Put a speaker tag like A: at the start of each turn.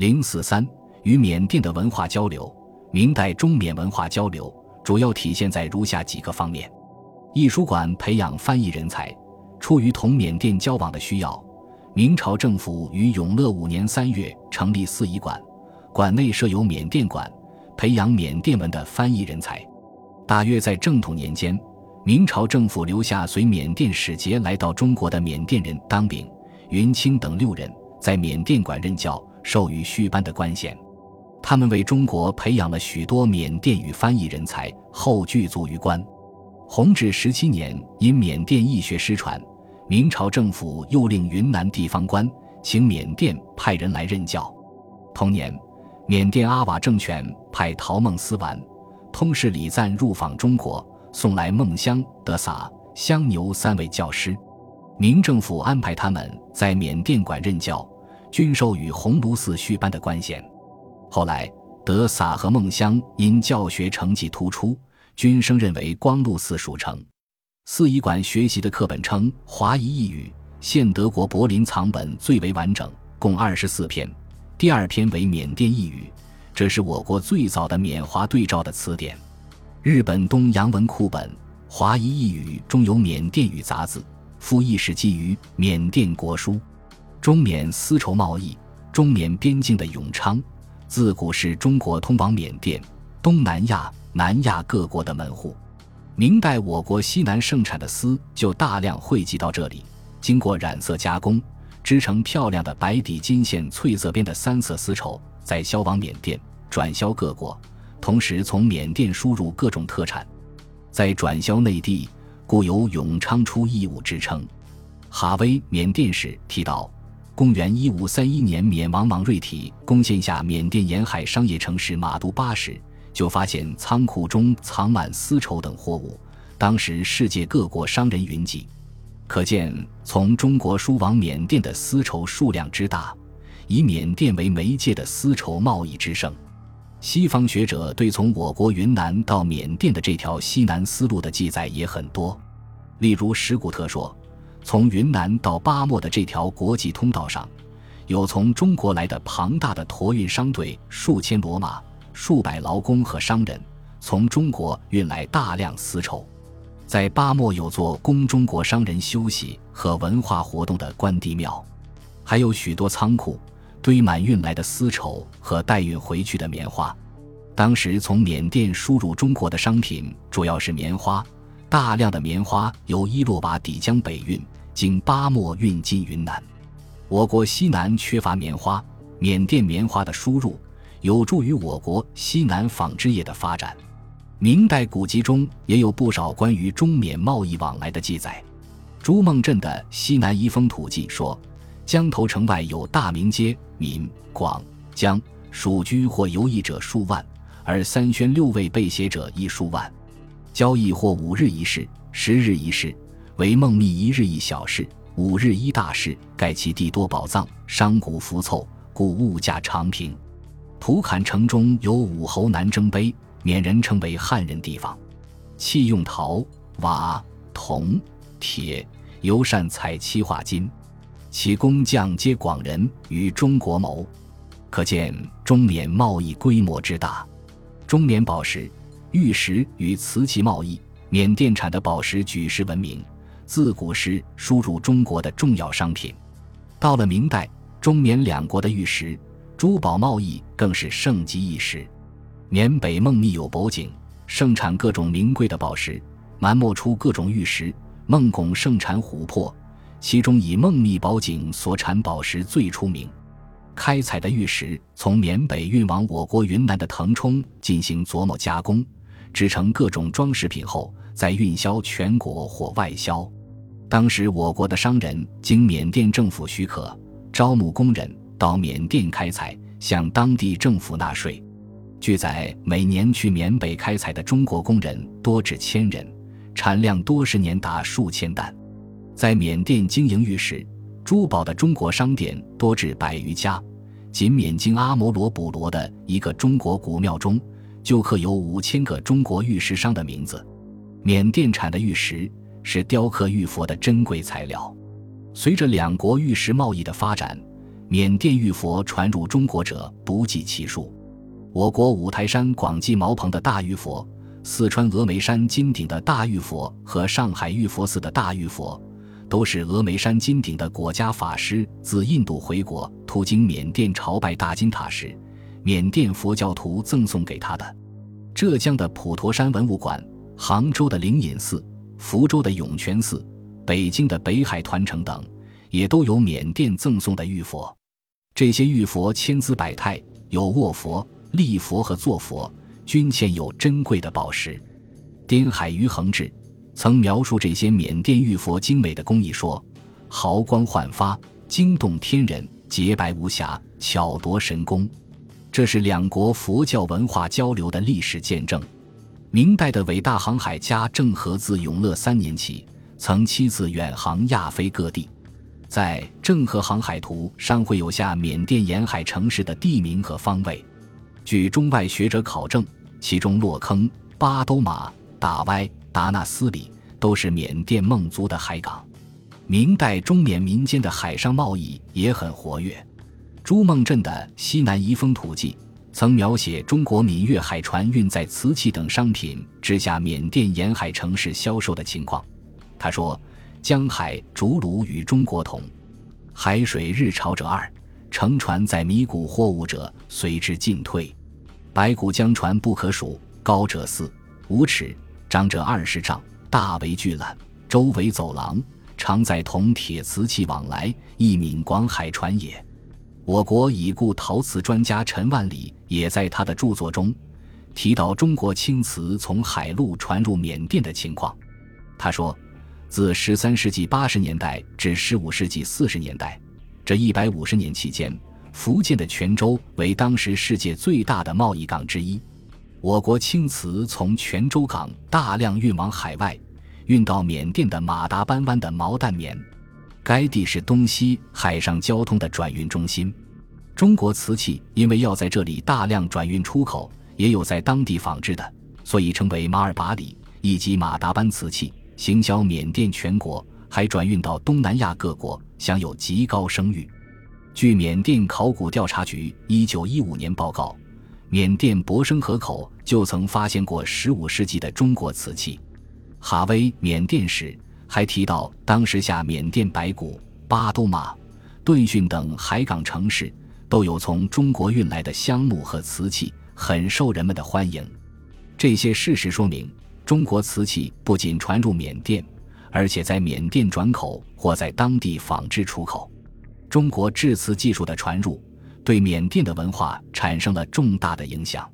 A: 零四三与缅甸的文化交流，明代中缅文化交流主要体现在如下几个方面：艺书馆培养翻译人才，出于同缅甸交往的需要，明朝政府于永乐五年三月成立四仪馆，馆内设有缅甸馆，培养缅甸文的翻译人才。大约在正统年间。明朝政府留下随缅甸使节来到中国的缅甸人当炳、云清等六人，在缅甸馆任教，授予续班的官衔。他们为中国培养了许多缅甸语翻译人才，后具足于官。弘治十七年，因缅甸易学失传，明朝政府又令云南地方官请缅甸派人来任教。同年，缅甸阿瓦政权派陶孟思完、通事李赞入访中国。送来孟香、德撒、香牛三位教师，明政府安排他们在缅甸馆任教，均授予鸿胪寺续班的官衔。后来，德撒和孟香因教学成绩突出，均升任为光禄寺署丞。四仪馆学习的课本称华夷异语，现德国柏林藏本最为完整，共二十四篇。第二篇为缅甸异语，这是我国最早的缅华对照的词典。日本东洋文库本《华夷异语》中有缅甸语杂字，附译史记于缅甸国书。中缅丝绸贸易，中缅边境的永昌，自古是中国通往缅甸、东南亚、南亚各国的门户。明代我国西南盛产的丝就大量汇集到这里，经过染色加工，织成漂亮的白底金线翠色边的三色丝绸，再销往缅甸，转销各国。同时，从缅甸输入各种特产，在转销内地，故有永昌出异物之称。哈威缅甸史提到，公元一五三一年，缅王莽瑞体攻陷下缅甸沿海商业城市马都巴时，就发现仓库中藏满丝绸等货物。当时世界各国商人云集，可见从中国输往缅甸的丝绸数量之大，以缅甸为媒介的丝绸贸易之盛。西方学者对从我国云南到缅甸的这条西南丝路的记载也很多，例如史古特说，从云南到巴莫的这条国际通道上，有从中国来的庞大的驮运商队，数千骡马，数百劳工和商人，从中国运来大量丝绸。在巴莫有座供中国商人休息和文化活动的关帝庙，还有许多仓库。堆满运来的丝绸和待运回去的棉花。当时从缅甸输入中国的商品主要是棉花，大量的棉花由伊洛瓦底江北运，经巴莫运进云南。我国西南缺乏棉花，缅甸棉花的输入有助于我国西南纺织业的发展。明代古籍中也有不少关于中缅贸易往来的记载。朱孟镇的《西南遗风土记》说。江头城外有大明街，闽、广、江属居或游艺者数万，而三宣六卫被携者亦数万。交易或五日一事，十日一事，为孟密一日一小事，五日一大事。盖其地多宝藏，商贾浮凑，故物价常平。土坎城中有武侯南征碑，缅人称为汉人地方。器用陶、瓦、铜、铁，尤善采漆画金。其工匠皆广人，与中国谋，可见中缅贸易规模之大。中缅宝石、玉石与瓷器贸易，缅甸产的宝石举世闻名，自古是输入中国的重要商品。到了明代，中缅两国的玉石、珠宝贸易更是盛极一时。缅北孟密有宝井，盛产各种名贵的宝石；南莫出各种玉石，孟拱盛产琥珀。其中以孟密宝井所产宝石最出名，开采的玉石从缅北运往我国云南的腾冲进行琢磨加工，制成各种装饰品后，再运销全国或外销。当时我国的商人经缅甸政府许可，招募工人到缅甸开采，向当地政府纳税。据载，每年去缅北开采的中国工人多至千人，产量多十年达数千担。在缅甸经营玉石、珠宝的中国商店多至百余家，仅缅京阿摩罗卜罗的一个中国古庙中，就刻有五千个中国玉石商的名字。缅甸产的玉石是雕刻玉佛的珍贵材料。随着两国玉石贸易的发展，缅甸玉佛传入中国者不计其数。我国五台山广济茅棚的大玉佛、四川峨眉山金顶的大玉佛和上海玉佛寺的大玉佛，都是峨眉山金顶的国家法师自印度回国途经缅甸朝拜大金塔时，缅甸佛教徒赠送给他的。浙江的普陀山文物馆、杭州的灵隐寺、福州的涌泉寺、北京的北海团城等，也都有缅甸赠送的玉佛。这些玉佛千姿百态，有卧佛。立佛和坐佛均嵌有珍贵的宝石。滇海余恒志曾描述这些缅甸玉佛精美的工艺说：“毫光焕发，惊动天人；洁白无瑕，巧夺神工。”这是两国佛教文化交流的历史见证。明代的伟大航海家郑和自永乐三年起，曾七次远航亚非各地。在《郑和航海图》上会有下缅甸沿海城市的地名和方位。据中外学者考证，其中洛坑、巴都马、大歪、达纳斯里都是缅甸孟族的海港。明代中缅民间的海上贸易也很活跃。朱孟镇的《西南遗风图记》曾描写中国闽粤海船运载瓷器等商品直下缅甸沿海城市销售的情况。他说：“江海竹卢与中国同，海水日潮者二，乘船载米谷货物者随之进退。”白骨江船不可数，高者四五尺，长者二十丈，大为巨览，周围走廊，常载铜铁瓷器往来，一闽广海船也。我国已故陶瓷专家陈万里也在他的著作中提到中国青瓷从海路传入缅甸的情况。他说，自十三世纪八十年代至十五世纪四十年代，这一百五十年期间。福建的泉州为当时世界最大的贸易港之一，我国青瓷从泉州港大量运往海外，运到缅甸的马达班湾的毛淡棉，该地是东西海上交通的转运中心。中国瓷器因为要在这里大量转运出口，也有在当地仿制的，所以称为马尔巴里以及马达班瓷器，行销缅甸全国，还转运到东南亚各国，享有极高声誉。据缅甸考古调查局一九一五年报告，缅甸博生河口就曾发现过十五世纪的中国瓷器。哈威缅甸史还提到，当时下缅甸白骨、巴都马、顿逊等海港城市都有从中国运来的香木和瓷器，很受人们的欢迎。这些事实说明，中国瓷器不仅传入缅甸，而且在缅甸转口或在当地仿制出口。中国制瓷技术的传入，对缅甸的文化产生了重大的影响。